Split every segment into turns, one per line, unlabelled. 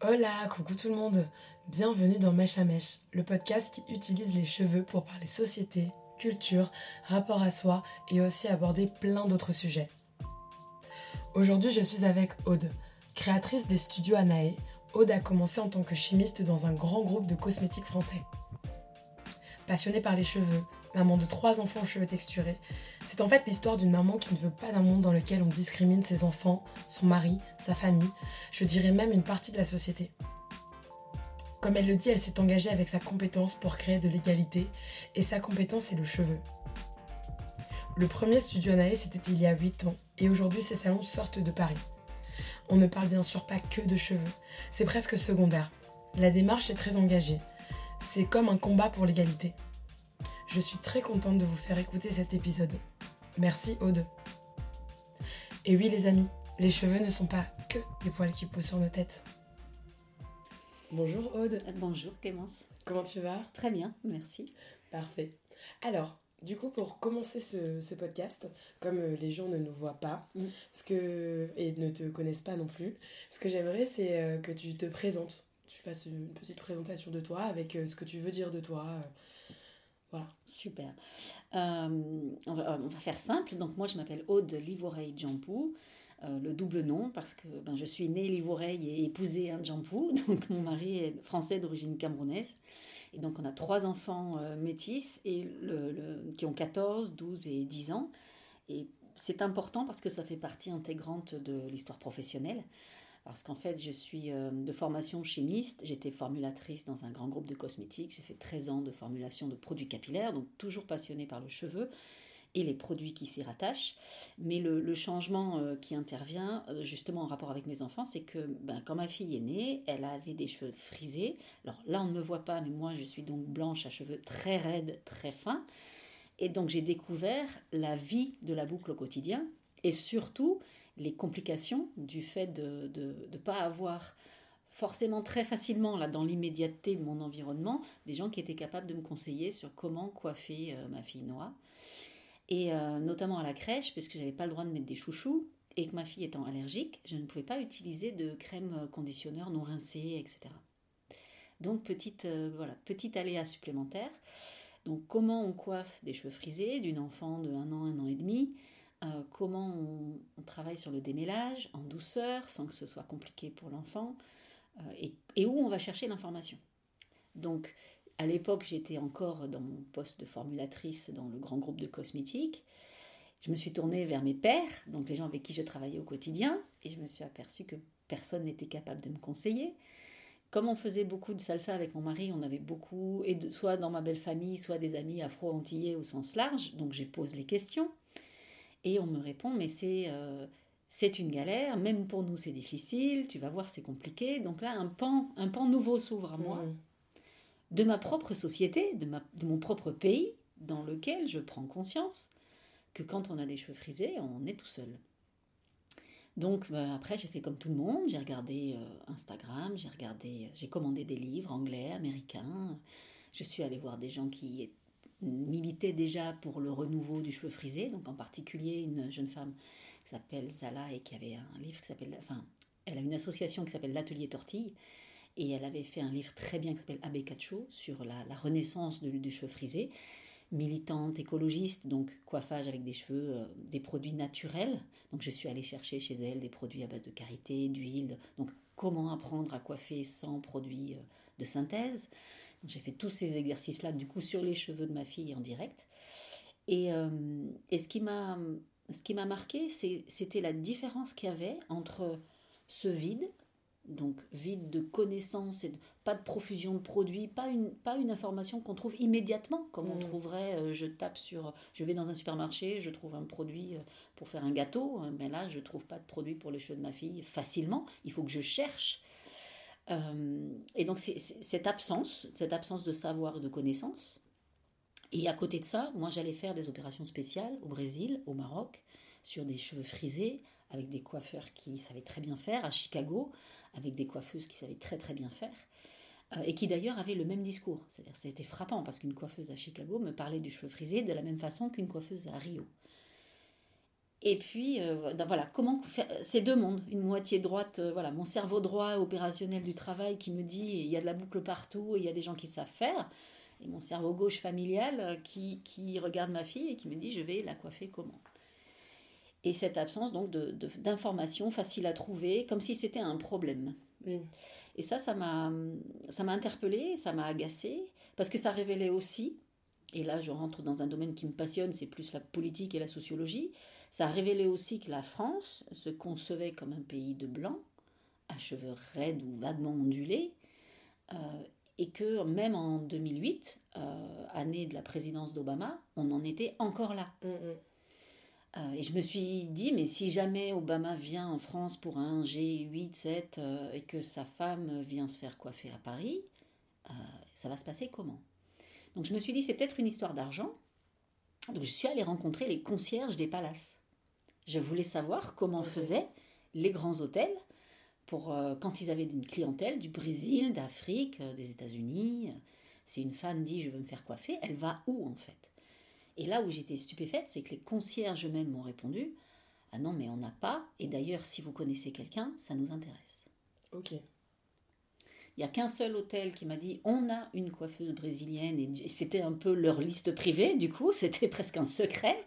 Hola, coucou tout le monde. Bienvenue dans Mèche à Mèche, le podcast qui utilise les cheveux pour parler société, culture, rapport à soi et aussi aborder plein d'autres sujets. Aujourd'hui, je suis avec Aude, créatrice des studios Anae. Aude a commencé en tant que chimiste dans un grand groupe de cosmétiques français. Passionnée par les cheveux, maman de trois enfants aux cheveux texturés, c'est en fait l'histoire d'une maman qui ne veut pas d'un monde dans lequel on discrimine ses enfants, son mari, sa famille, je dirais même une partie de la société. Comme elle le dit, elle s'est engagée avec sa compétence pour créer de l'égalité, et sa compétence c'est le cheveu. Le premier studio Anae, c'était il y a 8 ans, et aujourd'hui ces salons sortent de Paris. On ne parle bien sûr pas que de cheveux, c'est presque secondaire. La démarche est très engagée. C'est comme un combat pour l'égalité. Je suis très contente de vous faire écouter cet épisode. Merci Aude. Et oui les amis, les cheveux ne sont pas que des poils qui poussent sur nos têtes. Bonjour Aude.
Euh, Bonjour Clémence.
Comment tu vas?
Très bien, merci.
Parfait. Alors, du coup, pour commencer ce, ce podcast, comme euh, les gens ne nous voient pas
Mm.
ce que, et ne te connaissent pas non plus, ce que j'aimerais, c'est euh, que tu te présentes. Tu fasses une petite présentation de toi avec ce que tu veux dire de toi. Voilà.
Super. Euh, on, va, faire simple. Donc moi, je m'appelle Aude Livoreille Djampou. Euh, le double nom parce que ben, je suis née Livoreille et épousée un Djampou. Donc mon mari est français d'origine camerounaise. Et donc on a trois enfants euh, métis et qui ont 14, 12 et 10 ans. Et c'est important parce que ça fait partie intégrante de l'histoire professionnelle. Parce qu'en fait, je suis euh, de formation chimiste. J'étais formulatrice dans un grand groupe de cosmétiques. J'ai fait 13 ans de formulation de produits capillaires, donc toujours passionnée par le cheveu et les produits qui s'y rattachent. Mais le, changement euh, qui intervient, euh, justement en rapport avec mes enfants, c'est que ben, quand ma fille est née, elle avait des cheveux frisés. Alors là, on ne me voit pas, mais moi, je suis donc blanche à cheveux très raides, très fins. Et donc, j'ai découvert la vie de la boucle au quotidien et surtout les complications du fait de ne pas avoir forcément très facilement, là, dans l'immédiateté de mon environnement, des gens qui étaient capables de me conseiller sur comment coiffer euh, ma fille Noah. Et euh, notamment à la crèche, puisque je n'avais pas le droit de mettre des chouchous, et que ma fille étant allergique, je ne pouvais pas utiliser de crème euh, conditionneur non rincée, etc. Donc, petite, voilà, petit aléa supplémentaire. Donc, comment on coiffe des cheveux frisés d'une enfant de 1 an, 1 an et demi? Euh, comment on, travaille sur le démêlage en douceur sans que ce soit compliqué pour l'enfant euh, et, et où on va chercher l'information. Donc à l'époque j'étais encore dans mon poste de formulatrice dans le grand groupe de cosmétiques. Je me suis tournée vers mes pairs, donc les gens avec qui je travaillais au quotidien, et je me suis aperçue que personne n'était capable de me conseiller. Comme on faisait beaucoup de salsa avec mon mari, on avait beaucoup, et de- soit dans ma belle famille, soit des amis afro-antillais au sens large, donc j'ai posé les questions. Et on me répond, mais c'est euh, c'est une galère, même pour nous c'est difficile, tu vas voir c'est compliqué. Donc là, un pan, un pan nouveau s'ouvre à moi,
Mm.
de ma propre société, de, ma, de mon propre pays, dans lequel je prends conscience que quand on a des cheveux frisés, on est tout seul. Donc bah, après, j'ai fait comme tout le monde, j'ai regardé euh, Instagram, j'ai regardé, j'ai commandé des livres anglais, américains. Je suis allée voir des gens qui militaient déjà pour le renouveau du cheveu frisé, donc en particulier une jeune femme qui s'appelle Zala et qui avait un livre qui s'appelle, enfin, elle a une association qui s'appelle l'Atelier Tortille et elle avait fait un livre très bien qui s'appelle Abbé Cacho sur la, renaissance du, du cheveu frisé militante écologiste, donc coiffage avec des cheveux, euh, des produits naturels. Donc je suis allée chercher chez elle des produits à base de karité, d'huile. Donc comment apprendre à coiffer sans produits euh, de synthèse. J'ai fait tous ces exercices-là du coup sur les cheveux de ma fille en direct. Et, euh, et ce qui m'a ce qui m'a marqué, c'était la différence qu'il y avait entre ce vide, donc vide de connaissances et de- pas de profusion de produits, pas une, pas une information qu'on trouve immédiatement, comme on
Mm.
trouverait, euh, je tape sur, je vais dans un supermarché, je trouve un produit euh, pour faire un gâteau, mais là je trouve pas de produit pour les cheveux de ma fille facilement, il faut que je cherche. Euh, et donc c'est cette absence, cette absence de savoir de connaissances. Et à côté de ça, moi j'allais faire des opérations spéciales au Brésil, au Maroc, sur des cheveux frisés, avec des coiffeurs qui savaient très bien faire, à Chicago, avec des coiffeuses qui savaient très très bien faire, euh, et qui d'ailleurs avaient le même discours. C'est-à-dire été frappant parce qu'une coiffeuse à Chicago me parlait du cheveu frisé de la même façon qu'une coiffeuse à Rio. Et puis, euh, voilà, comment faire ces deux mondes, une moitié droite, euh, voilà, mon cerveau droit opérationnel du travail qui me dit il y a de la boucle partout, et il y a des gens qui savent faire, et mon cerveau gauche familial euh, qui, qui regarde ma fille et qui me dit je vais la coiffer comment. Et cette absence donc d'informations faciles à trouver, comme si c'était un problème. Et ça, ça m'a, ça m'a interpellée, ça m'a agacée, parce que ça révélait aussi, et là je rentre dans un domaine qui me passionne, c'est plus la politique et la sociologie, ça a révélé aussi que la France se concevait comme un pays de blancs, à cheveux raides ou vaguement ondulés, euh, et que même en 2008, euh, année de la présidence d'Obama, on en était encore là. Mm, mm. Euh, et je me suis dit, mais si jamais Obama vient en France pour un G8, 7, et que sa femme vient se faire coiffer à Paris, ça va se passer comment? Donc je me suis dit, c'est peut-être une histoire d'argent. Donc je suis allée rencontrer les concierges des palaces. Je voulais savoir comment faisaient les grands hôtels pour euh, quand ils avaient une clientèle du Brésil, d'Afrique, euh, des États-Unis. Si une femme dit je veux me faire coiffer, elle va où en fait? Et là où j'étais stupéfaite, c'est que les concierges eux-mêmes m'ont répondu ah non mais on n'a pas. Et d'ailleurs si vous connaissez quelqu'un, ça nous intéresse.
Ok. Il
n'y a qu'un seul hôtel qui m'a dit on a une coiffeuse brésilienne. Et c'était un peu leur liste privée du coup c'était presque un secret.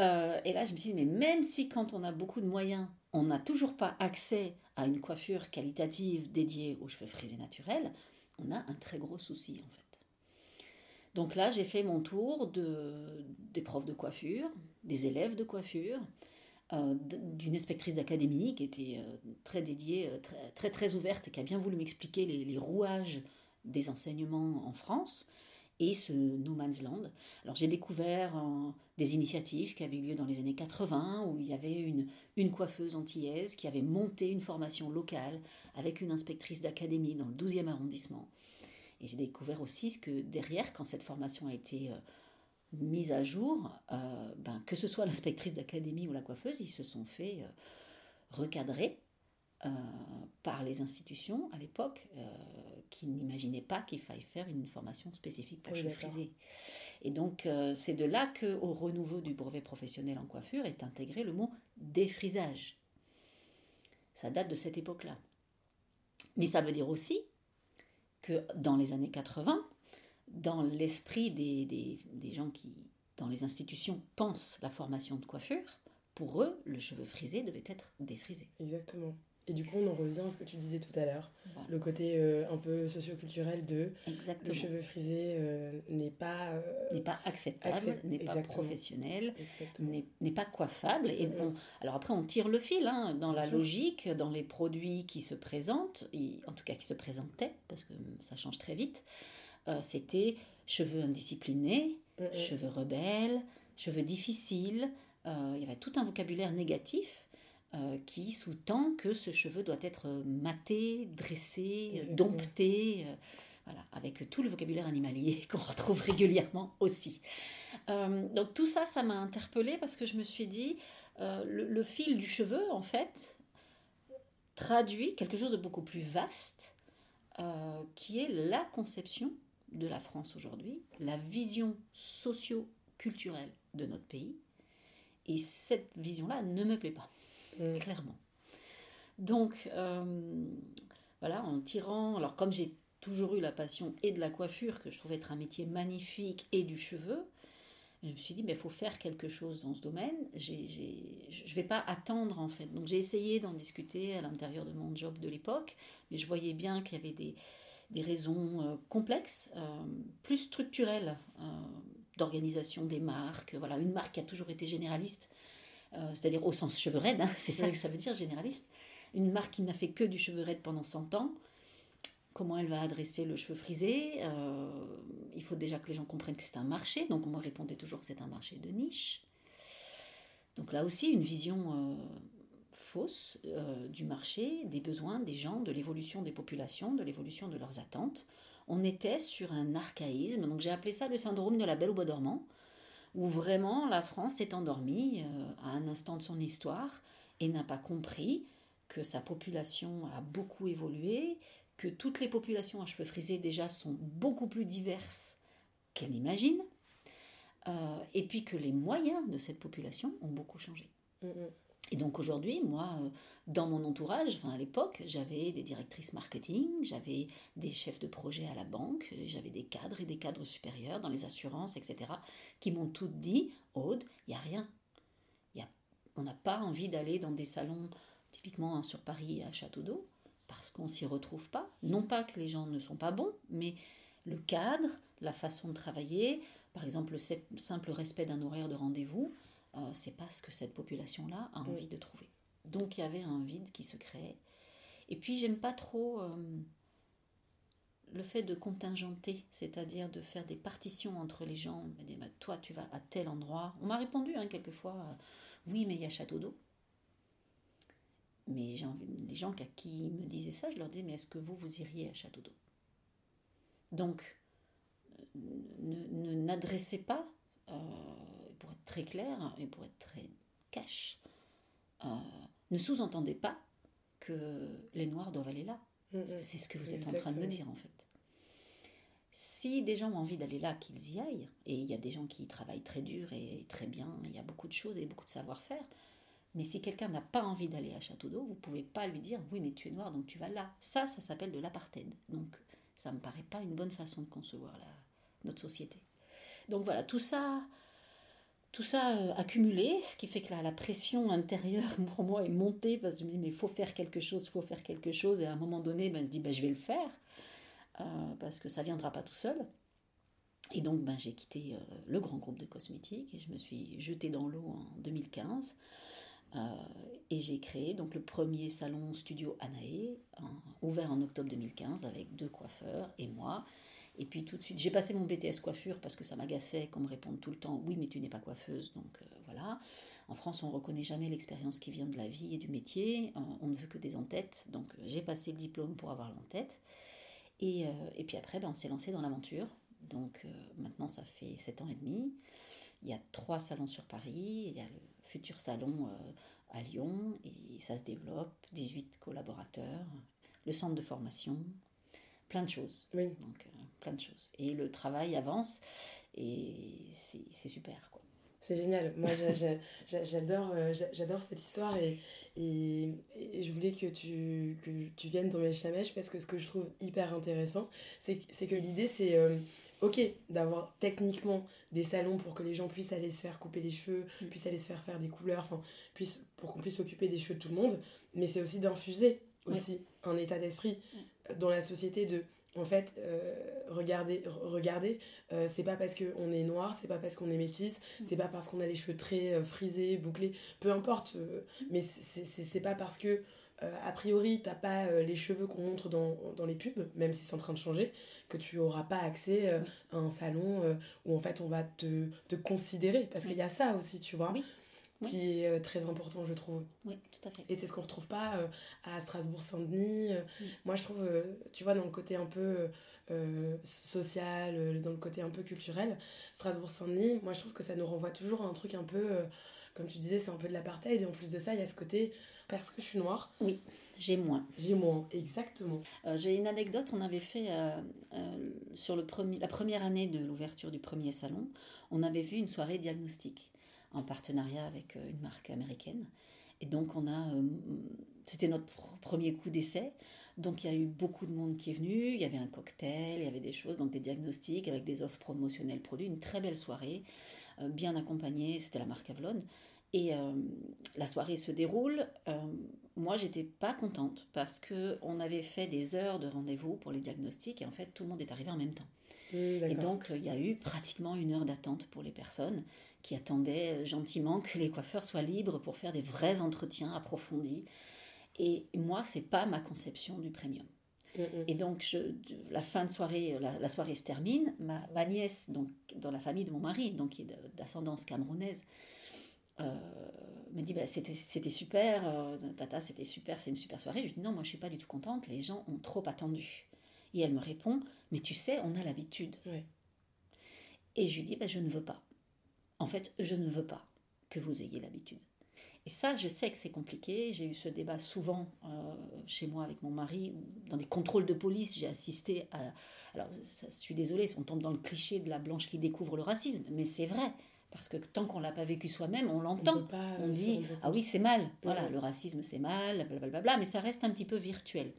Euh, et là, je me suis dit, mais même si quand on a beaucoup de moyens, on n'a toujours pas accès à une coiffure qualitative dédiée aux cheveux frisés naturels, on a un très gros souci en fait. Donc là, j'ai fait mon tour de, des profs de coiffure, des élèves de coiffure, d'une inspectrice d'académie qui était euh, très dédiée, très, très, très ouverte et qui a bien voulu m'expliquer les, rouages des enseignements en France et ce No Man's Land. Alors j'ai découvert euh, des initiatives qui avaient eu lieu dans les années 80 où il y avait une, coiffeuse antillaise qui avait monté une formation locale avec une inspectrice d'académie dans le 12e arrondissement. Et j'ai découvert aussi ce que derrière, quand cette formation a été euh, mise à jour, euh, ben, que ce soit l'inspectrice d'académie ou la coiffeuse, ils se sont fait recadrer par les institutions à l'époque qui n'imaginaient pas qu'il fallait faire une formation spécifique pour cheveux frisés. Et donc, euh, c'est de là qu'au renouveau du brevet professionnel en coiffure est intégré le mot défrisage. Ça date de cette époque-là. Mais ça veut dire aussi que dans les années 80, dans l'esprit des, des, des gens qui, dans les institutions, pensent la formation de coiffure, pour eux, le cheveu frisé devait être défrisé.
Exactement. Et du coup, on en revient à ce que tu disais tout à l'heure, le côté euh, un peu socioculturel de
Exactement.
le cheveu frisé euh, n'est pas euh,
n'est pas acceptable, n'est pas professionnel, n'est pas coiffable. Et bon, alors après, on tire le fil hein, dans la logique, dans les produits qui se présentent, en tout cas qui se présentaient, parce que ça change très vite. C'était cheveux indisciplinés, cheveux rebelles, cheveux difficiles. il y avait tout un vocabulaire négatif euh, qui sous-tend que ce cheveu doit être maté, dressé, dompté, euh, voilà, avec tout le vocabulaire animalier qu'on retrouve régulièrement aussi. Euh, donc tout ça, ça m'a interpellée parce que je me suis dit, le, fil du cheveu, en fait, traduit quelque chose de beaucoup plus vaste, qui est la conception de la France aujourd'hui, la vision socio-culturelle de notre pays. Et cette vision-là ne me plaît pas. Mm. clairement. Donc, euh, voilà, en tirant, alors comme j'ai toujours eu la passion et de la coiffure, que je trouvais être un métier magnifique, et du cheveu, je me suis dit, mais il faut faire quelque chose dans ce domaine. je ne vais pas attendre, en fait. Donc, j'ai essayé d'en discuter à l'intérieur de mon job de l'époque, mais je voyais bien qu'il y avait des, des raisons euh, complexes, euh, plus structurelles, d'organisation des marques. Voilà, une marque qui a toujours été généraliste euh, c'est-à-dire au sens cheveux raides, hein, c'est ça que ça veut dire généraliste. Une marque qui n'a fait que du cheveu raide pendant 100 ans, comment elle va adresser le cheveu frisé euh, Il faut déjà que les gens comprennent que c'est un marché, donc on me répondait toujours que c'est un marché de niche. Donc là aussi, une vision euh, fausse du marché, des besoins des gens, de l'évolution des populations, de l'évolution de leurs attentes. On était sur un archaïsme, donc j'ai appelé ça le syndrome de la belle au bois dormant où vraiment la France s'est endormie euh, à un instant de son histoire et n'a pas compris que sa population a beaucoup évolué, que toutes les populations à cheveux frisés déjà sont beaucoup plus diverses qu'elle n'imagine, euh, et puis que les moyens de cette population ont beaucoup changé.
Mm, mm.
Et donc aujourd'hui, moi, euh, dans mon entourage, enfin à l'époque, j'avais des directrices marketing, j'avais des chefs de projet à la banque, j'avais des cadres et des cadres supérieurs dans les assurances, etc., qui m'ont toutes dit, Aude, il n'y a rien. On n'a pas envie d'aller dans des salons, typiquement hein, sur Paris à Château d'Eau, parce qu'on s'y retrouve pas. Non pas que les gens ne sont pas bons, mais le cadre, la façon de travailler, par exemple le simple respect d'un horaire de rendez-vous, euh, c'est pas ce que cette population-là a envie de trouver. Donc il y avait un vide qui se créait. Et puis j'aime pas trop euh, le fait de contingenter, c'est-à-dire de faire des partitions entre les gens. Bah, toi tu vas à tel endroit. On m'a répondu hein, quelquefois, euh, oui mais il y a Château d'eau. Mais les gens qui me disaient ça, je leur disais, mais est-ce que vous, vous iriez à Château d'eau? Donc, ne n'adressez pas très clair et pour être très cash, euh, ne sous-entendez pas que les Noirs doivent aller là. Mm, mm. C'est ce que vous êtes en train de me dire en fait. Si des gens ont envie d'aller là, qu'ils y aillent. Et il y a des gens qui travaillent très dur et très bien, il y a beaucoup de choses et beaucoup de savoir-faire. Mais si quelqu'un n'a pas envie d'aller à Château d'Eau, vous pouvez pas lui dire oui mais tu es noir donc tu vas là. Ça, ça s'appelle de l'apartheid. Donc ça me paraît pas une bonne façon de concevoir la, notre société. Donc voilà, tout ça, tout ça euh, accumulé, ce qui fait que la, pression intérieure pour moi est montée parce que je me dis mais faut faire quelque chose, faut faire quelque chose et à un moment donné ben, je dis ben, je vais le faire euh, parce que ça viendra pas tout seul. Et donc ben, j'ai quitté euh, le grand groupe de cosmétiques et je me suis jetée dans l'eau en 2015 et j'ai créé donc le premier salon studio Anae ouvert en octobre 2015 avec deux coiffeurs et moi et puis tout de suite, j'ai passé mon BTS coiffure parce que ça m'agaçait qu'on me réponde tout le temps oui, mais tu n'es pas coiffeuse. Donc euh, voilà. En France, on ne reconnaît jamais l'expérience qui vient de la vie et du métier. Euh, on ne veut que des en-têtes. Donc euh, j'ai passé le diplôme pour avoir l'en-tête. Et, et, puis après, ben, on s'est lancé dans l'aventure. Donc maintenant, ça fait 7 ans et demi. Il y a trois salons sur Paris. Il y a le futur salon à Lyon. Et ça se développe. 18 collaborateurs. Le centre de formation. Plein de choses.
Oui.
Donc, plein de choses. Et le travail avance et c'est super. quoi.
C'est génial. Moi, j'adore, euh, j'adore cette histoire et, et, je voulais que tu, que tu viennes dans mes chamèches parce que ce que je trouve hyper intéressant, c'est que l'idée, c'est euh, ok d'avoir techniquement des salons pour que les gens puissent aller se faire couper les cheveux, mm. puissent aller se faire faire des couleurs, enfin, puissent, pour qu'on puisse s'occuper des cheveux de tout le monde, mais c'est aussi d'infuser aussi un état d'esprit dans la société de en fait, euh, regardez, regardez euh, c'est pas parce qu'on est noir, c'est pas parce qu'on est métisse, c'est pas parce qu'on a les cheveux très euh, frisés, bouclés, peu importe, mais c'est pas parce que, a priori, t'as pas les cheveux qu'on montre dans, les pubs, même si c'est en train de changer, que tu auras pas accès à un salon où en fait on va te, te considérer, parce qu'il y a ça aussi, tu vois qui est euh, très important, je trouve.
Oui, tout à fait.
Et c'est ce qu'on retrouve pas euh, à Strasbourg-Saint-Denis. Euh. Moi, je trouve, tu vois, dans le côté un peu social, dans le côté un peu culturel, Strasbourg-Saint-Denis, moi, je trouve que ça nous renvoie toujours à un truc un peu, comme tu disais, c'est un peu de l'apartheid. Et en plus de ça, il y a ce côté, parce que je suis noire.
Oui. J'ai moins.
J'ai moins, exactement.
J'ai une anecdote, on avait fait, sur le premier, la première année de l'ouverture du premier salon, on avait vu une soirée diagnostique en partenariat avec euh, une marque américaine. Et donc on a, euh, c'était notre premier coup d'essai. Donc il y a eu beaucoup de monde qui est venu, il y avait un cocktail, il y avait des choses, donc des diagnostics avec des offres promotionnelles produits, une très belle soirée, euh, bien accompagnée, c'était la marque Avlon. Et la soirée se déroule. moi, j'étais pas contente parce que on avait fait des heures de rendez-vous pour les diagnostics et en fait, tout le monde est arrivé en même temps.
Mmh,
et donc, il y a eu pratiquement une heure d'attente pour les personnes qui attendaient euh, gentiment que les coiffeurs soient libres pour faire des vrais entretiens approfondis. Et moi, c'est pas ma conception du premium.
Mm, mm.
Et donc, je, la fin de soirée, la, soirée se termine. Ma, nièce, donc, dans la famille de mon mari, donc qui est d'ascendance camerounaise, euh, me dit bah, c'était super, euh, Tata, c'était super, c'est une super soirée. Je lui dis non, moi je suis pas du tout contente, les gens ont trop attendu. Et elle me répond mais tu sais, on a l'habitude. Et je lui dis bah, je ne veux pas en fait, je ne veux pas que vous ayez l'habitude. Et ça, je sais que c'est compliqué. J'ai eu ce débat souvent euh, chez moi avec mon mari. Dans des contrôles de police, j'ai assisté à... Alors, je suis désolée, on tombe dans le cliché de la blanche qui découvre le racisme, mais c'est vrai. Parce que tant qu'on l'a pas vécu soi-même, on l'entend. On,
euh, se
dit ah oui c'est mal, voilà
Ouais.
le racisme c'est mal, blablabla, mais ça reste un petit peu virtuel.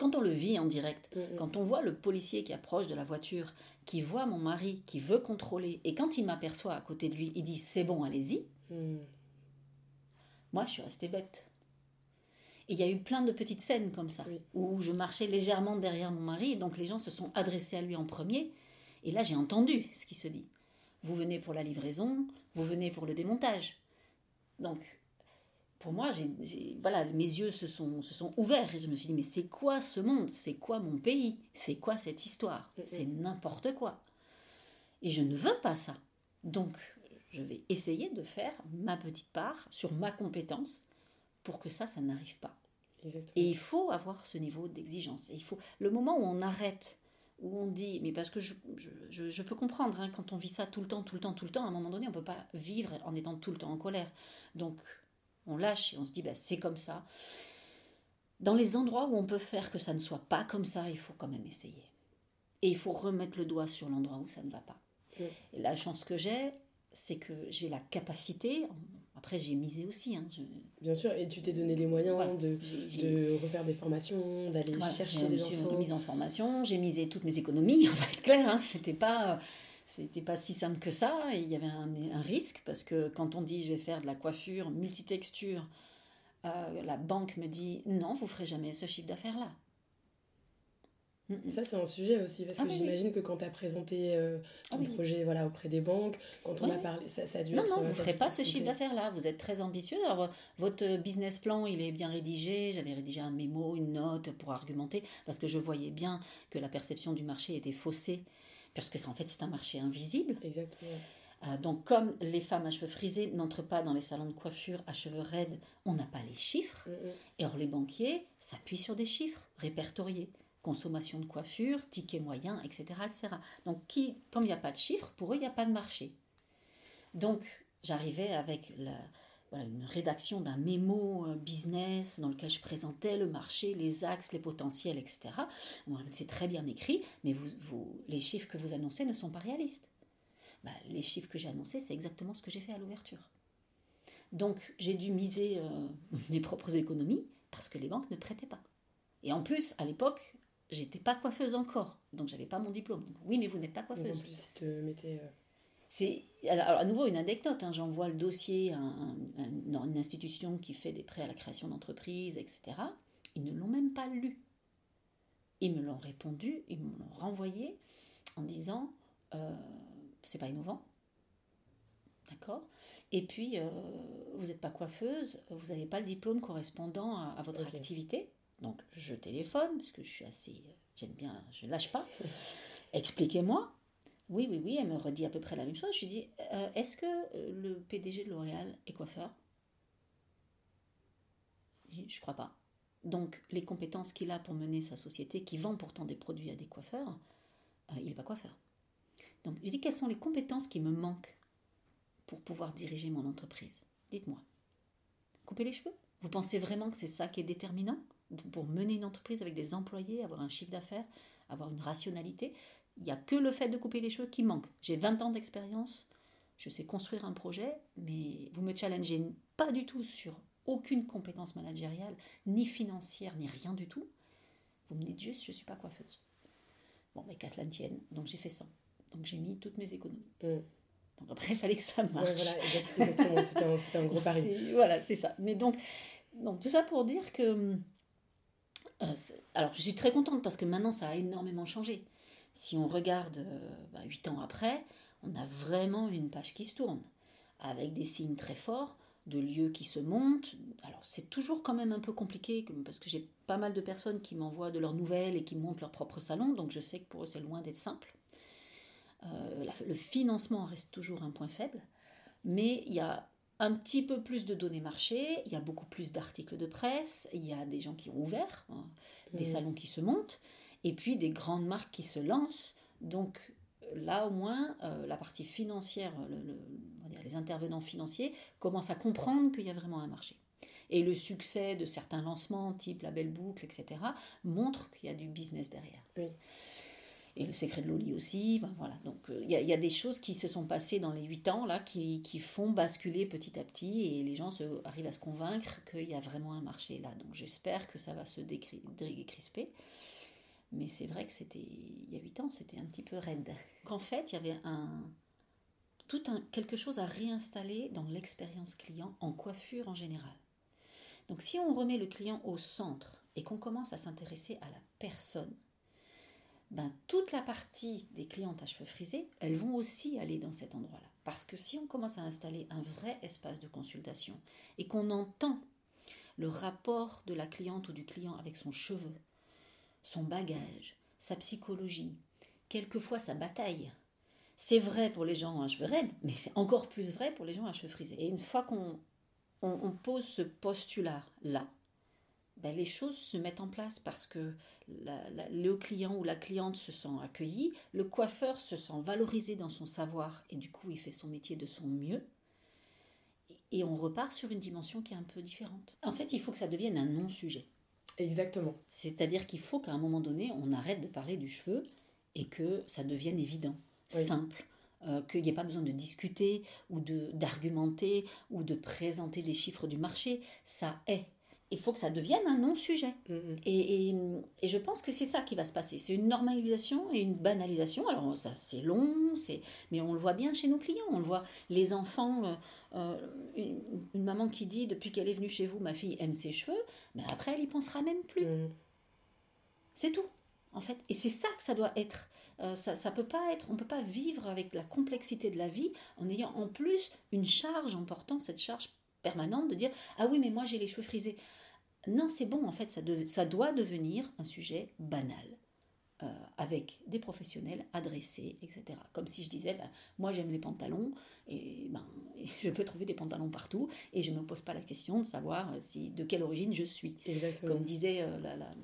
Quand on le vit en direct,
Mm, mm.
quand on voit le policier qui approche de la voiture, qui voit mon mari, qui veut contrôler, et quand il m'aperçoit à côté de lui, il dit c'est bon, allez-y,
Mm.
moi je suis restée bête. Et il y a eu plein de petites scènes comme ça,
Oui.
où je marchais légèrement derrière mon mari, et donc les gens se sont adressés à lui en premier, et là j'ai entendu ce qui se dit. Vous venez pour la livraison, vous venez pour le démontage. Donc, pour moi, voilà, mes yeux se sont, se sont ouverts, et je me suis dit, mais c'est quoi ce monde? C'est quoi mon pays? C'est quoi cette histoire?
Mhm.
C'est n'importe quoi. Et je ne veux pas ça. Donc, je vais essayer de faire ma petite part sur ma compétence pour que ça, ça n'arrive pas.
Exactement.
Et il faut avoir ce niveau d'exigence. Et il faut le moment où on arrête, où on dit, mais parce que je, je, je- je peux comprendre, hein, quand on vit ça tout le temps, tout le temps, tout le temps, à un moment donné, on ne peut pas vivre en étant tout le temps en colère. Donc, on lâche et on se dit, bah, c'est comme ça. Dans les endroits où on peut faire que ça ne soit pas comme ça, il faut quand même essayer. Et il faut remettre le doigt sur l'endroit où ça ne va pas. Et la chance que j'ai, c'est que j'ai la capacité, après j'ai misé aussi, hein, je-
Bien sûr, et tu t'es donné les moyens
Voilà.
de,
j'ai- j'ai-
de refaire des formations, d'aller
voilà,
chercher des enfants.
remise en formation, j'ai misé toutes mes économies, on va être clair, hein, c'était pas, c'était pas si simple que ça, et il y avait un, un risque, parce que quand on dit je vais faire de la coiffure multitexture, euh, la banque me dit non, vous ferez jamais ce chiffre d'affaires-là. Mm, mm.
Ça, c'est un sujet aussi, parce
Ah
que
oui,
j'imagine que quand tu as présenté euh, ton
Ah oui.
projet voilà, auprès des banques, quand on a parlé, ça, ça a dû
Non,
être.
non,
euh,
vous ne ferez pas ce chiffre d'affaires-là. Vous êtes très ambitieux. Alors, vo- votre business plan, il est bien rédigé. J'avais rédigé un mémo, une note pour argumenter, parce que je voyais bien que la perception du marché était faussée, parce que c'est en fait c'est un marché invisible.
Exactement.
Euh, donc, comme les femmes à cheveux frisés n'entrent pas dans les salons de coiffure à cheveux raides, on n'a pas les chiffres.
Mm, mm.
Et alors, les banquiers s'appuient sur des chiffres répertoriés. Consommation de coiffure, ticket moyen, etc. etc. Donc, qui, comme il n'y a pas de chiffres, pour eux, il n'y a pas de marché. Donc, j'arrivais avec la, voilà, une rédaction d'un mémo euh, business dans lequel je présentais le marché, les axes, les potentiels, etc. C'est très bien écrit, mais vous, vous- les chiffres que vous annoncez ne sont pas réalistes. Bah, les chiffres que j'ai annoncés, c'est exactement ce que j'ai fait à l'ouverture. Donc, j'ai dû miser euh, mes propres économies parce que les banques ne prêtaient pas. Et en plus, à l'époque, j'étais pas coiffeuse encore, donc j'avais pas mon diplôme. Donc, oui, mais vous n'êtes pas
Donc, en
coiffeuse.
plus, ils te mettaient.
C'est alors, à nouveau une anecdote. hein, J'envoie le dossier à un- une institution qui fait des prêts à la création d'entreprises, etc. Ils ne l'ont même pas lu. Ils me l'ont répondu, ils me l'ont renvoyé en disant euh, c'est pas innovant, d'accord? Et puis euh, vous n'êtes pas coiffeuse, vous n'avez pas le diplôme correspondant à, à votre activité. Donc je téléphone parce que je suis assez, euh, j'aime bien, je lâche pas. Expliquez-moi. Oui, oui, oui, elle me redit à peu près la même chose. Je lui dis, euh, est-ce que euh, le PDG de L'Oréal est coiffeur? Je crois pas. Donc, les compétences qu'il a pour mener sa société, qui vend pourtant des produits à des coiffeurs, euh, il n'est pas coiffeur. Donc, je dis, quelles sont les compétences qui me manquent pour pouvoir diriger mon entreprise? Dites-moi. Couper les cheveux? Vous pensez vraiment que c'est ça qui est déterminant? Pour mener une entreprise avec des employés, avoir un chiffre d'affaires, avoir une rationalité? Il n'y a que le fait de couper les cheveux qui manque. J'ai 20 ans d'expérience, je sais construire un projet, mais vous me challengez pas du tout sur aucune compétence managériale, ni financière, ni rien du tout. Vous me dites juste, je ne suis pas coiffeuse. Bon, mais qu'à cela ne tienne, donc j'ai fait ça. Donc j'ai mis toutes mes économies.
mm.
Donc après, il fallait que ça marche.
Ouais, voilà, exactement. C'était un, c'était un gros pari.
Voilà, c'est ça. Mais donc, donc, tout ça pour dire que. euh, alors, je suis très contente parce que maintenant, ça a énormément changé. Si on regarde euh, bah, huit ans après, on a vraiment une page qui se tourne, avec des signes très forts, de lieux qui se montent. Alors, c'est toujours quand même un peu compliqué, parce que j'ai pas mal de personnes qui m'envoient de leurs nouvelles et qui montent leur propre salon, donc je sais que pour eux, c'est loin d'être simple. Euh, la- le financement reste toujours un point faible, mais il y a un petit peu plus de données marché, il y a beaucoup plus d'articles de presse, il y a des gens qui ont ouvert, hein, des
Mm.
salons qui se montent, et puis des grandes marques qui se lancent. Donc là au moins, euh, la partie financière, le- le- on va dire, les intervenants financiers commencent à comprendre qu'il y a vraiment un marché. Et le succès de certains lancements, type Label Boucle, etc., montre qu'il y a du business derrière.
Oui.
Et le secret de Loli aussi. voilà. Donc il y, y, a des choses qui se sont passées dans les 8 ans là qui, qui, font basculer petit à petit et les gens se, arrivent à se convaincre qu'il y a vraiment un marché là. Donc j'espère que ça va se décrisper. Mais c'est vrai que c'était il y a 8 ans, c'était un petit peu raide. Qu'en fait, il y avait un tout un, quelque chose à réinstaller dans l'expérience client en coiffure en général. Donc si on remet le client au centre et qu'on commence à s'intéresser à la personne, ben, toute la partie des clientes à cheveux frisés, elles vont aussi aller dans cet endroit-là. Parce que si on commence à installer un vrai espace de consultation et qu'on entend le rapport de la cliente ou du client avec son cheveu, son bagage, sa psychologie, quelquefois sa bataille, c'est vrai pour les gens à cheveux raides, mais c'est encore plus vrai pour les gens à cheveux frisés. Et une fois qu'on on, pose ce postulat-là, ben les choses se mettent en place parce que le client ou la cliente se sent accueilli, le coiffeur se sent valorisé dans son savoir et du coup il fait son métier de son mieux. Et on repart sur une dimension qui est un peu différente. En fait, il faut que ça devienne un non-sujet.
Exactement.
C'est-à-dire qu'il faut qu'à un moment donné, on arrête de parler du cheveu et que ça devienne évident simple, euh, qu'il n'y ait pas besoin de discuter ou d'argumenter ou de présenter des chiffres du marché. Ça est. Il faut que ça devienne un non-sujet. Mm, mm. Et, et, je pense que c'est ça qui va se passer. C'est une normalisation et une banalisation. Alors ça, c'est long, mais on le voit bien chez nos clients. On le voit, les enfants, euh, euh, une, maman qui dit depuis qu'elle est venue chez vous, ma fille aime ses cheveux, mais après elle y pensera même plus. Mm. C'est tout, en fait. Et c'est ça que ça doit être. Euh, ça, ça peut pas être, on peut pas vivre avec la complexité de la vie en ayant en plus une charge en portant cette charge permanente de dire ah oui mais moi j'ai les cheveux frisés. Non c'est bon en fait ça, ça doit devenir un sujet banal. Euh, avec des professionnels adressés, etc. Comme si je disais, ben, moi j'aime les pantalons, et ben, je peux trouver des pantalons partout, et je ne me pose pas la question de savoir si, de quelle origine je suis.
Exactement.
Comme disait euh, la, la, euh,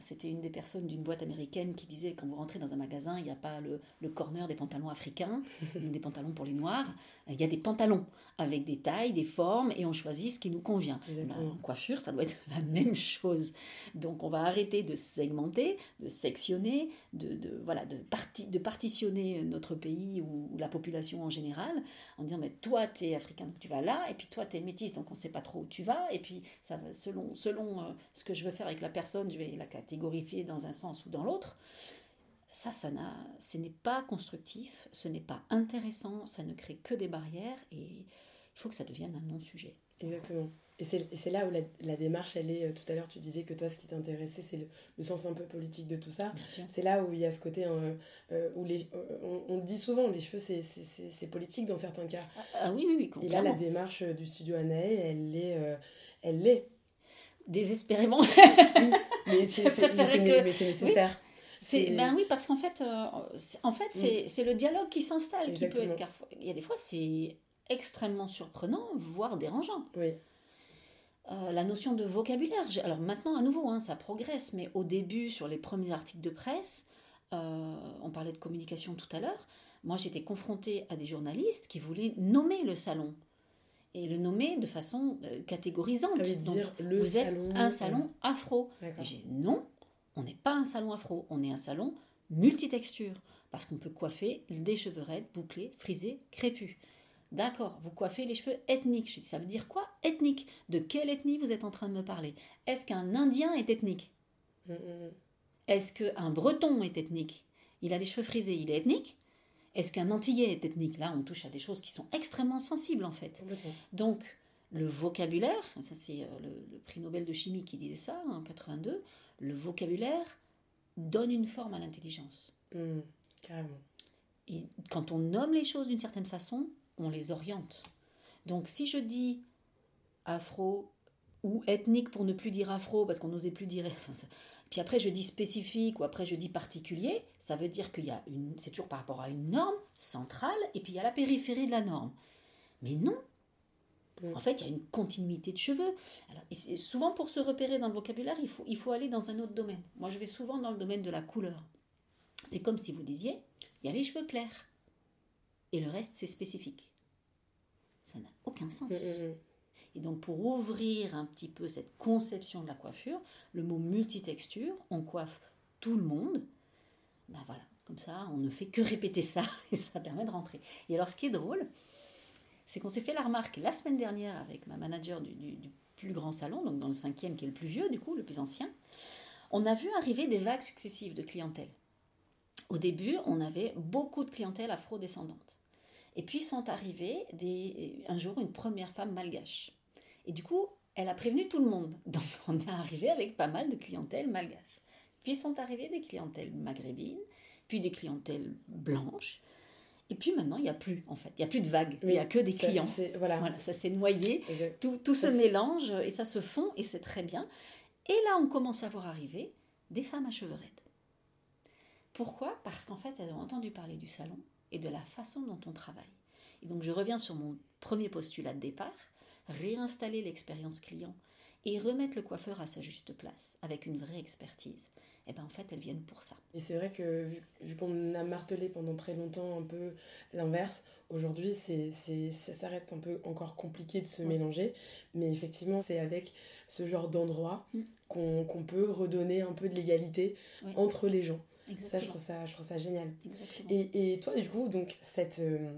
c'était une des personnes d'une boîte américaine qui disait quand vous rentrez dans un magasin, il n'y a pas le, corner des pantalons africains, des pantalons pour les noirs. Il y a des pantalons avec des tailles, des formes, et on choisit ce qui nous convient. en coiffure, ça doit être la même chose. Donc on va arrêter de segmenter, de sectionner, de, voilà, de, de partitionner notre pays ou, la population en général, en disant mais toi tu es africain, donc tu vas là, et puis toi tu es métisse, donc on ne sait pas trop où tu vas, et puis ça selon, selon euh, ce que je veux faire avec la personne, je vais la catégorifier dans un sens ou dans l'autre, ça, ça n'a, ce n'est pas constructif, ce n'est pas intéressant, ça ne crée que des barrières et il faut que ça devienne un non-sujet.
Exactement. Et c'est là où la, démarche, elle est, euh, tout à l'heure tu disais que toi ce qui t'intéressait c'est le, sens un peu politique de tout ça. C'est là où il y a ce côté hein, euh, où les, on, dit souvent les cheveux c'est politique dans certains cas.
Ah, ah oui, oui, oui.
Et là la démarche du studio Anae, elle est, euh, elle l'est
désespérément.
mais c'est nécessaire.
C'est ben oui parce qu'en fait euh, en fait mm. c'est le dialogue qui s'installe qui peut être il y a des fois c'est extrêmement surprenant voire dérangeant.
Oui.
Euh, la notion de vocabulaire. Alors maintenant, à nouveau, hein, ça progresse, mais au début, sur les premiers articles de presse, euh, on parlait de communication tout à l'heure, moi j'étais confrontée à des journalistes qui voulaient nommer le salon et le nommer de façon euh, catégorisante.
Donc, le
vous êtes un salon afro. J'ai dit non, on n'est pas un salon afro, on est un salon multitexture. Parce qu'on peut coiffer des cheveux raides, bouclés, frisés, crépus. D'accord, vous coiffez les cheveux ethniques. Je dis, ça veut dire quoi ethnique? De quelle ethnie vous êtes en train de me parler? Est-ce qu'un Indien est ethnique? Mm, mm, mm. Est-ce qu'un Breton est ethnique? Il a les cheveux frisés, il est ethnique? Est-ce qu'un Antillais est ethnique Là, on touche à des choses qui sont extrêmement sensibles en fait. Donc, le vocabulaire, ça c'est euh, le, prix Nobel de chimie qui disait ça en 82, le vocabulaire donne une forme à l'intelligence.
Mmh, carrément.
Et quand on nomme les choses d'une certaine façon, on les oriente. Donc si je dis afro ou ethnique pour ne plus dire afro parce qu'on n'osait plus dire puis après je dis spécifique ou après je dis particulier, ça veut dire qu'il y a une, c'est toujours par rapport à une norme centrale et puis il y a la périphérie de la norme. Mais non. En fait, il y a une continuité de cheveux. et souvent, pour se repérer dans le vocabulaire, il faut, il faut aller dans un autre domaine. Moi, je vais souvent dans le domaine de la couleur. C'est comme si vous disiez, il y a les cheveux clairs. Et le reste, c'est spécifique. Ça n'a aucun sens. Mm, mm, mm. Et donc pour ouvrir un petit peu cette conception de la coiffure, le mot multitexture, on coiffe tout le monde, Ben voilà, comme ça, on ne fait que répéter ça et ça permet de rentrer. Et alors, ce qui est drôle, c'est qu'on s'est fait la remarque la semaine dernière avec ma manager du, du plus grand salon, donc dans le cinquième qui est le plus vieux, du coup, le plus ancien. On a vu arriver des vagues successives de clientèle. Au début, on avait beaucoup de clientèle afro-descendante. Et puis sont arrivées des, un jour une première femme malgache. Et du coup, elle a prévenu tout le monde. Donc on est arrivé avec pas mal de clientèle malgache. Puis sont arrivées des clientèles maghrébines, puis des clientèles blanches. Et puis maintenant, il n'y a plus, en fait. Il n'y a plus de vagues. il n'y a que des clients. Voilà. voilà. ça s'est noyé. Tout, tout se mélange et ça se fond et c'est très bien. Et là, on commence à voir arriver des femmes à cheveux raides. Pourquoi? Parce qu'en fait, elles ont entendu parler du salon et de la façon dont on travaille. Et donc, je reviens sur mon premier postulat de départ réinstaller l'expérience client et remettre le coiffeur à sa juste place avec une vraie expertise, et eh ben en fait elles viennent pour ça.
Et c'est vrai que vu, qu'on a martelé pendant très longtemps un peu l'inverse, aujourd'hui c'est, ça reste un peu encore compliqué de se mélanger, mais effectivement c'est avec ce genre d'endroit mm. qu'on, peut redonner un peu de l'égalité entre les gens. Ça je trouve ça, je trouve ça génial. Et, et, toi du coup donc cette... Euh,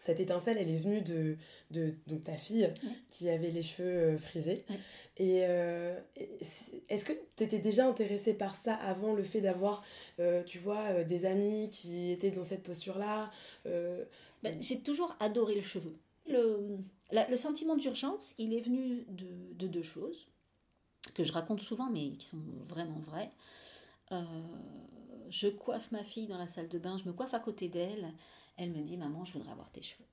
cette étincelle, elle est venue de, de donc ta fille qui avait les cheveux euh, frisés. Et euh, est-ce que tu étais déjà intéressée par ça avant le fait d'avoir, tu vois, des amis qui étaient dans cette posture-là
ben, J'ai toujours adoré le cheveu. Le, le sentiment d'urgence, il est venu de, de, deux choses que je raconte souvent, mais qui sont vraiment vraies. Je coiffe ma fille dans la salle de bain, je me coiffe à côté d'elle elle me dit Maman, je voudrais avoir tes cheveux.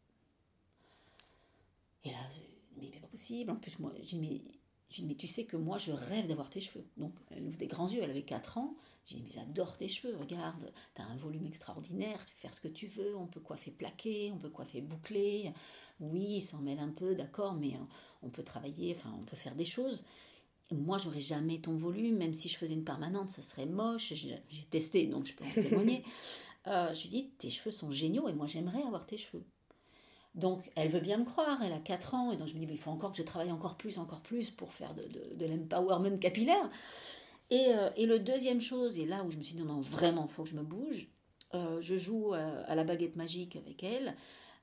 Et là, mais c'est pas possible. En plus, moi, j'ai mais, mais tu sais que moi, je rêve d'avoir tes cheveux. Donc, elle ouvre des grands yeux, elle avait 4 ans. J'ai dit, mais j'adore tes cheveux, regarde, tu as un volume extraordinaire, tu peux faire ce que tu veux, on peut coiffer plaqué, on peut coiffer bouclé. Oui, ça en mêle un peu, d'accord, mais on peut travailler, enfin, on peut faire des choses. Moi, j'aurais jamais ton volume, même si je faisais une permanente, ça serait moche. J'ai testé, donc je peux en témoigner. Euh, je lui dis, tes cheveux sont géniaux et moi j'aimerais avoir tes cheveux. Donc elle veut bien me croire, elle a 4 ans, et donc je me dis, il faut encore que je travaille encore plus, encore plus pour faire de, de, l'empowerment capillaire. Et, euh, et le deuxième chose, et là où je me suis dit, non, non, vraiment, il faut que je me bouge, euh, je joue à la baguette magique avec elle.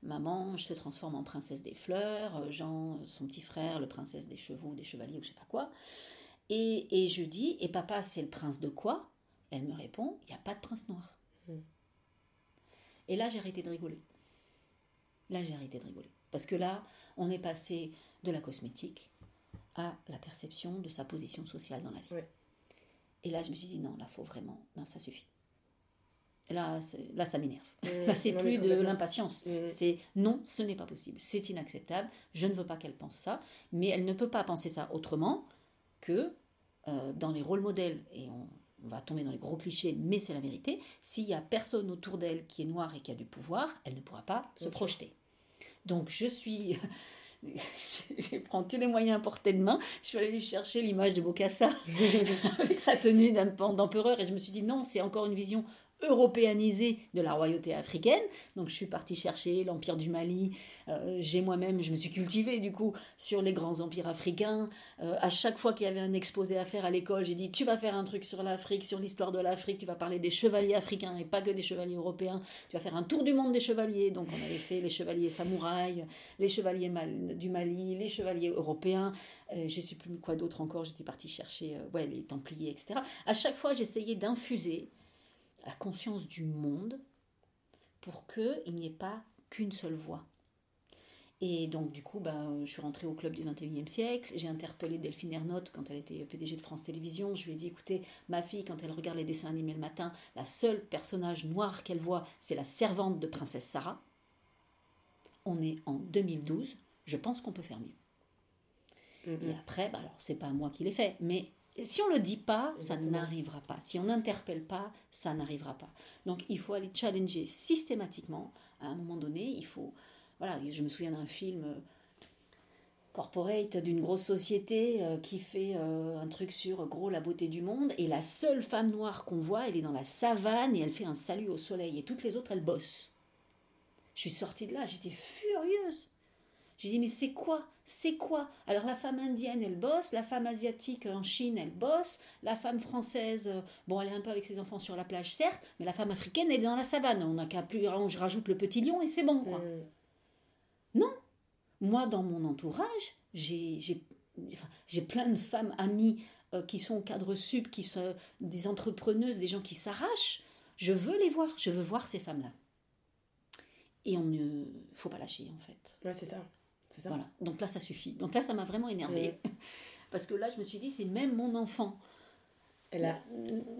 Maman, je te transforme en princesse des fleurs, Jean, son petit frère, le princesse des chevaux, des chevaliers ou je sais pas quoi. Et, et je dis, et papa, c'est le prince de quoi? Elle me répond, il n'y a pas de prince noir. Hmm. Et là, j'ai arrêté de rigoler. Là, j'ai arrêté de rigoler. Parce que là, on est passé de la cosmétique à la perception de sa position sociale dans la vie. Et là, je me suis dit, non, là, faut vraiment, non, ça suffit. Là, là, ça m'énerve. Mmh. là, c'est plus de l'impatience. Mmh. C'est non, ce n'est pas possible. C'est inacceptable. Je ne veux pas qu'elle pense ça. Mais elle ne peut pas penser ça autrement que euh, dans les rôles modèles. Et on, on va tomber dans les gros clichés, mais c'est la vérité, s'il y a personne autour d'elle qui est noire et qui a du pouvoir, elle ne pourra pas se projeter. Donc je suis... je prends tous les moyens à portée de main. Je suis allée lui chercher l'image de Bokassa avec sa tenue d'empereur et je me suis dit non, c'est encore une vision européanisée de la royauté africaine. Donc je suis partie chercher l'empire du Mali. Euh, j'ai moi-même, je me suis cultivée du coup sur les grands empires africains. Euh, à chaque fois qu'il y avait un exposé à faire à l'école, j'ai dit tu vas faire un truc sur l'Afrique, sur l'histoire de l'Afrique, tu vas parler des chevaliers africains et pas que des chevaliers européens. Tu vas faire un tour du monde des chevaliers. Donc on avait fait les chevaliers samouraïs, les chevaliers du Mali, les chevaliers européens. Euh, je ne sais plus quoi d'autre encore? J'étais partie chercher ouais, les Templiers, etc. À chaque fois, j'essayais d'infuser la conscience du monde pour qu'il n'y ait pas qu'une seule voix. Et donc, du coup, ben, je suis rentrée au club du 21e siècle. J'ai interpellé Delphine Ernotte quand elle était PDG de France Télévisions. Je lui ai dit écoutez, ma fille, quand elle regarde les dessins animés le matin, la seule personnage noir qu'elle voit, c'est la servante de Princesse Sarah. On est en 2012. Je pense qu'on peut faire mieux. Mm-hmm. Et après, ben alors, c'est pas moi qui l'ai fait, mais si on ne le dit pas, ça n'arrivera pas. Si on n'interpelle pas, ça n'arrivera pas. Donc il faut aller challenger systématiquement. À un moment donné, il faut... Voilà, je me souviens d'un film euh, corporate d'une grosse société euh, qui fait euh, un truc sur gros la beauté du monde et la seule femme noire qu'on voit elle est dans la savane et elle fait un salut au soleil et toutes les autres elles bossent. Je suis sortie de là, j'étais furieuse. Je dis, mais c'est quoi? C'est quoi? Alors la femme indienne, elle bosse, la femme asiatique en Chine, elle bosse, la femme française, euh, bon, elle est un peu avec ses enfants sur la plage, certes, mais la femme africaine, elle est dans la savane. On n'a qu'à plus, je rajoute le petit lion et c'est bon, quoi. Mm. Non. Moi, dans mon entourage, j'ai j'ai plein de femmes amies euh, qui sont au cadre sub, qui sont des entrepreneuses, des gens qui s'arrachent. Je veux les voir, je veux voir ces femmes-là. Et on ne faut pas lâcher en fait.
Ouais, c'est ça. Ça.
Voilà. Donc là, ça suffit. Donc là, ça m'a vraiment énervée. Parce que là, je me suis dit, c'est même mon enfant. Elle a...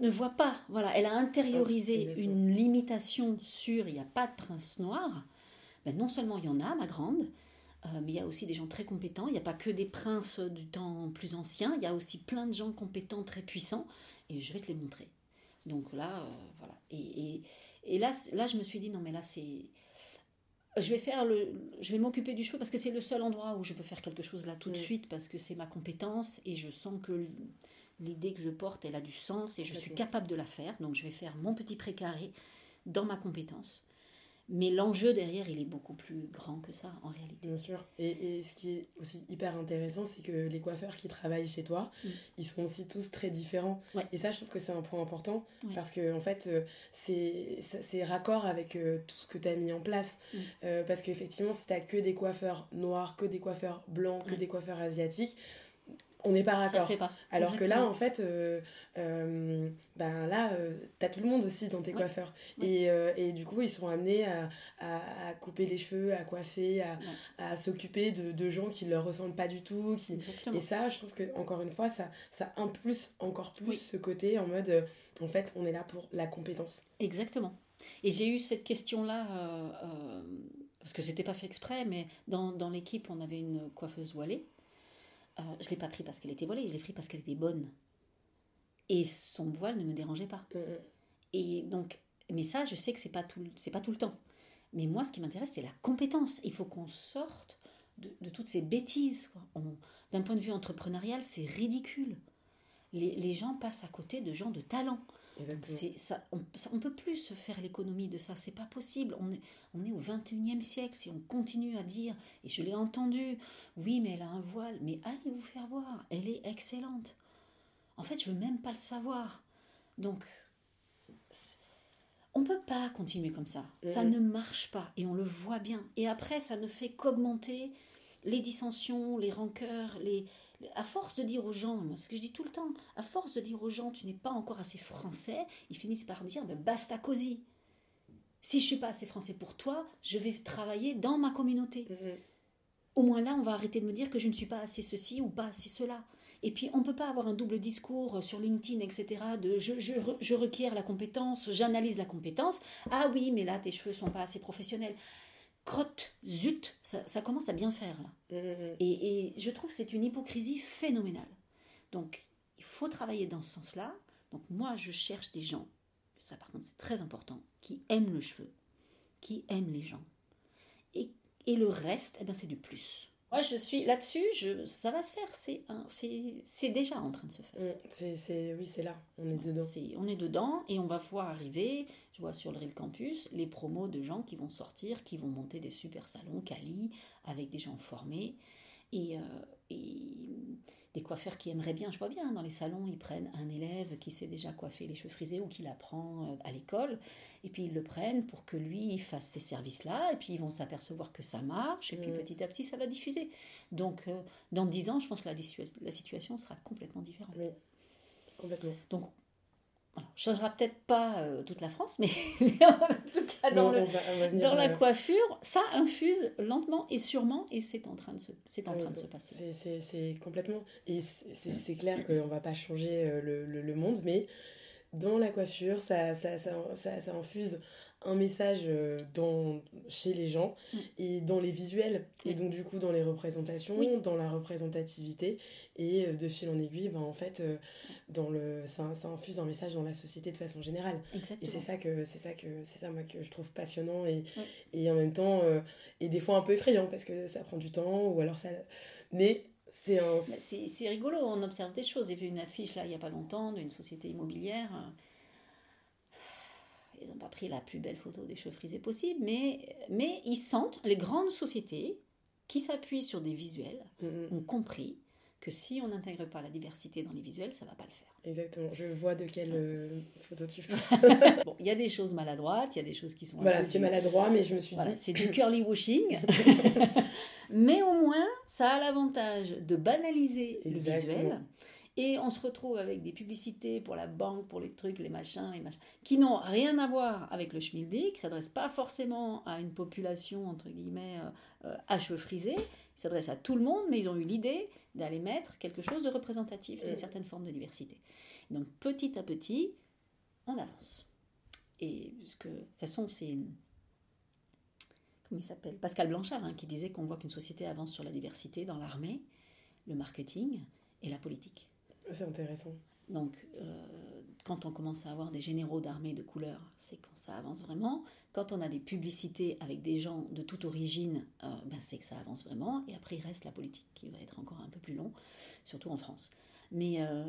ne, voit pas. Voilà, elle a intériorisé une limitation sur il n'y a pas de prince noir. Ben, non seulement il y en a, ma grande, euh, mais il y a aussi des gens très compétents. Il n'y a pas que des princes du temps plus ancien. Il y a aussi plein de gens compétents, très puissants. Et je vais te les montrer. Donc là, euh, voilà. Et, et, et, là, là, je me suis dit, non, mais là, c'est je vais faire le, je vais m'occuper du cheveu parce que c'est le seul endroit où je peux faire quelque chose là tout de suite parce que c'est ma compétence et je sens que l'idée que je porte elle a du sens et je suis capable de la faire. Donc je vais faire mon petit précaré dans ma compétence mais l'enjeu derrière, il est beaucoup plus grand que ça, en réalité.
Bien sûr. Et, et ce qui est aussi hyper intéressant, c'est que les coiffeurs qui travaillent chez toi, mm. ils sont aussi tous très différents. Et ça, je trouve que c'est un point important, parce que, en fait, euh, c'est raccord avec euh, tout ce que tu as mis en place. Mm. Euh, parce qu'effectivement, si tu que des coiffeurs noirs, que des coiffeurs blancs, que des coiffeurs asiatiques, on n'est pas raccord. Alors que là, en fait, euh, euh, ben là, euh, t'as tout le monde aussi dans tes coiffeurs. Et, et, du coup, ils sont amenés à, à, couper les cheveux, à coiffer, à, à s'occuper de, de, gens qui ne leur ressemblent pas du tout. Qui... Et ça, je trouve que encore une fois, ça, ça impulse encore plus ce côté en mode, en fait, on est là pour la compétence.
Exactement. Et j'ai eu cette question-là, parce que c'était pas fait exprès, mais dans, dans l'équipe, on avait une coiffeuse voilée. Euh, je ne l'ai pas pris parce qu'elle était volée, je l'ai pris parce qu'elle était bonne. Et son voile ne me dérangeait pas. Mm, mm. Et donc, mais ça, je sais que c'est pas tout, c'est pas tout le temps. Mais moi, ce qui m'intéresse, c'est la compétence. Il faut qu'on sorte de, de, toutes ces bêtises. d'un point de vue entrepreneurial, c'est ridicule. Les, les, gens passent à côté de gens de talent. Ça, on ne peut plus se faire l'économie de ça, c'est pas possible. On est, on est au 21e siècle. Si on continue à dire, et je l'ai entendu, oui, mais elle a un voile, mais allez vous faire voir, elle est excellente. En fait, je veux même pas le savoir. Donc, on ne peut pas continuer comme ça. Ça ne marche pas et on le voit bien. Et après, ça ne fait qu'augmenter les dissensions, les rancœurs, les, à force de dire aux gens, ce que je dis tout le temps, à force de dire aux gens, tu n'es pas encore assez français, ils finissent par dire, ben, basta cosy. Si je suis pas assez français pour toi, je vais travailler dans ma communauté. Mm-hmm. Au moins là, on va arrêter de me dire que je ne suis pas assez ceci ou pas assez cela. Et puis, on ne peut pas avoir un double discours sur LinkedIn, etc., de je, je, je requiers la compétence, j'analyse la compétence. Ah oui, mais là, tes cheveux sont pas assez professionnels crotte, zut, ça, commence à bien faire là. Mmh, mmh, mmh. Et, je trouve que c'est une hypocrisie phénoménale. Donc il faut travailler dans ce sens-là. Donc moi je cherche des gens, ça par contre c'est très important, qui aiment le cheveu, qui aiment les gens. Et, et le reste, eh ben, c'est du plus. Moi, je suis là-dessus, je, ça va se faire. C'est, c'est, déjà en train de se faire.
Mm, c'est, oui, c'est là. On est dedans.
on est dedans et on va voir arriver, je vois sur le Real Campus, les promos de gens qui vont sortir, qui vont monter des super salons, Cali, avec des gens formés. Et, euh, et des coiffeurs qui aimeraient bien, je vois bien, dans les salons, ils prennent un élève qui sait déjà coiffer les cheveux frisés ou qui l'apprend euh, à l'école, et puis ils le prennent pour que lui fasse ces services-là, et puis ils vont s'apercevoir que ça marche, et puis petit à petit, ça va diffuser. Donc, euh, dans dix ans, je pense que la, la situation sera complètement différente.
Oui, complètement.
Donc, voilà. changera peut-être pas euh, toute la France, mais, en tout cas dans, dans la euh, coiffure, ça infuse lentement et sûrement, et c'est en train de se, c'est en train de se passer.
C'est complètement, et c'est clair qu'on va pas changer euh, le, le, le, monde, mais dans la coiffure, ça, ça, ça, ça infuse un message euh, dans, chez les gens mm. et dans les visuels et donc du coup dans les représentations, dans la représentativité et euh, de fil en aiguille, ben, en fait, euh, dans le, ça, ça, infuse un message dans la société de façon générale. Et c'est ça que c'est ça que c'est ça moi que je trouve passionnant et, et en même temps et des fois un peu effrayant parce que ça prend du temps ou alors ça mais c'est un...
C'est rigolo, on observe des choses. J'ai vu une affiche là il n'y a pas longtemps d'une société immobilière ils n'ont pas pris la plus belle photo des cheveux frisés possible, mais, mais ils sentent, les grandes sociétés, qui s'appuient sur des visuels
Mm, mm.
ont compris que si on n'intègre pas la diversité dans les visuels, ça va pas le faire.
Exactement. Je vois de quelle euh, photo tu fais.
Bon, il y a des choses maladroites, il y a des choses qui sont
voilà, c'est maladroit, mais je me suis
Voilà,
dit.
c'est du curly washing. Mais au moins, ça a l'avantage de banaliser le
Exactement.
visuel. Et on se retrouve avec des publicités pour la banque, pour les trucs, les machins, les machins, qui n'ont rien à voir avec le schmilblick, qui ne s'adressent pas forcément à une population, entre guillemets, euh, euh, à cheveux frisés, ils s'adressent à tout le monde, mais ils ont eu l'idée d'aller mettre quelque chose de représentatif d'une
Mm.
certaine forme de diversité. Donc petit à petit, on avance. Et parce que, de toute façon, c'est comment il s'appelle Pascal Blanchard, hein, qui disait qu'on voit qu'une société avance sur la diversité dans l'armée, le marketing et la politique.
C'est intéressant.
Donc, euh, quand on commence à avoir des généraux d'armée de couleur, c'est quand ça avance vraiment. Quand on a des publicités avec des gens de toute origine, euh, ben c'est que ça avance vraiment. Et après, il reste la politique, qui va être encore un peu plus long, surtout en France. Mais, euh,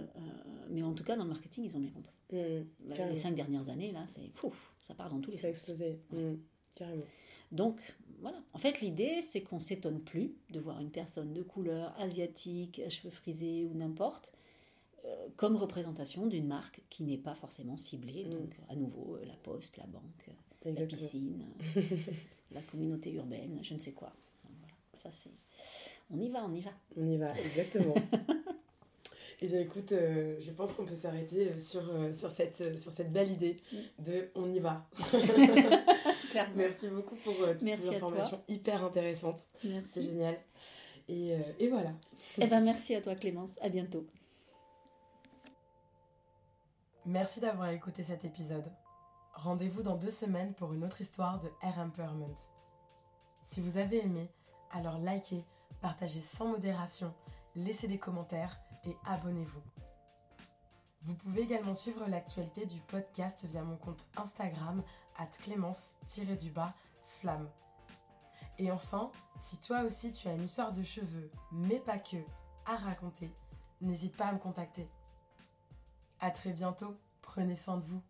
mais en tout cas, dans le marketing, ils ont bien compris.
Mm,
Les cinq dernières années, là, c'est fou, ça part dans tous les
Ça a
sens.
explosé. Mm, Carrément.
Donc voilà, en fait l'idée c'est qu'on s'étonne plus de voir une personne de couleur asiatique, à cheveux frisés ou n'importe, comme représentation d'une marque qui n'est pas forcément ciblée.
Mm.
Donc à nouveau, euh, la poste, la banque, euh, la
Exactement.
piscine, la communauté urbaine, je ne sais quoi. Donc, voilà, ça c'est... On y va, on y va.
On y va, exactement. Et bien écoute, euh, je pense qu'on peut s'arrêter euh, sur, euh, sur, cette, euh, sur cette belle idée de on y va.
Clairement.
Merci beaucoup pour toutes
Merci
ces informations hyper intéressantes. C'est
Merci.
génial. Et, et voilà.
Eh ben merci à toi Clémence, à bientôt.
Merci d'avoir écouté cet épisode. Rendez-vous dans deux semaines pour une autre histoire de Air Empowerment. Si vous avez aimé, alors likez, partagez sans modération, laissez des commentaires et abonnez-vous. Vous pouvez également suivre l'actualité du podcast via mon compte Instagram at clémence-du-bas flamme. Et enfin, si toi aussi tu as une histoire de cheveux, mais pas que, à raconter, n'hésite pas à me contacter. À très bientôt, prenez soin de vous.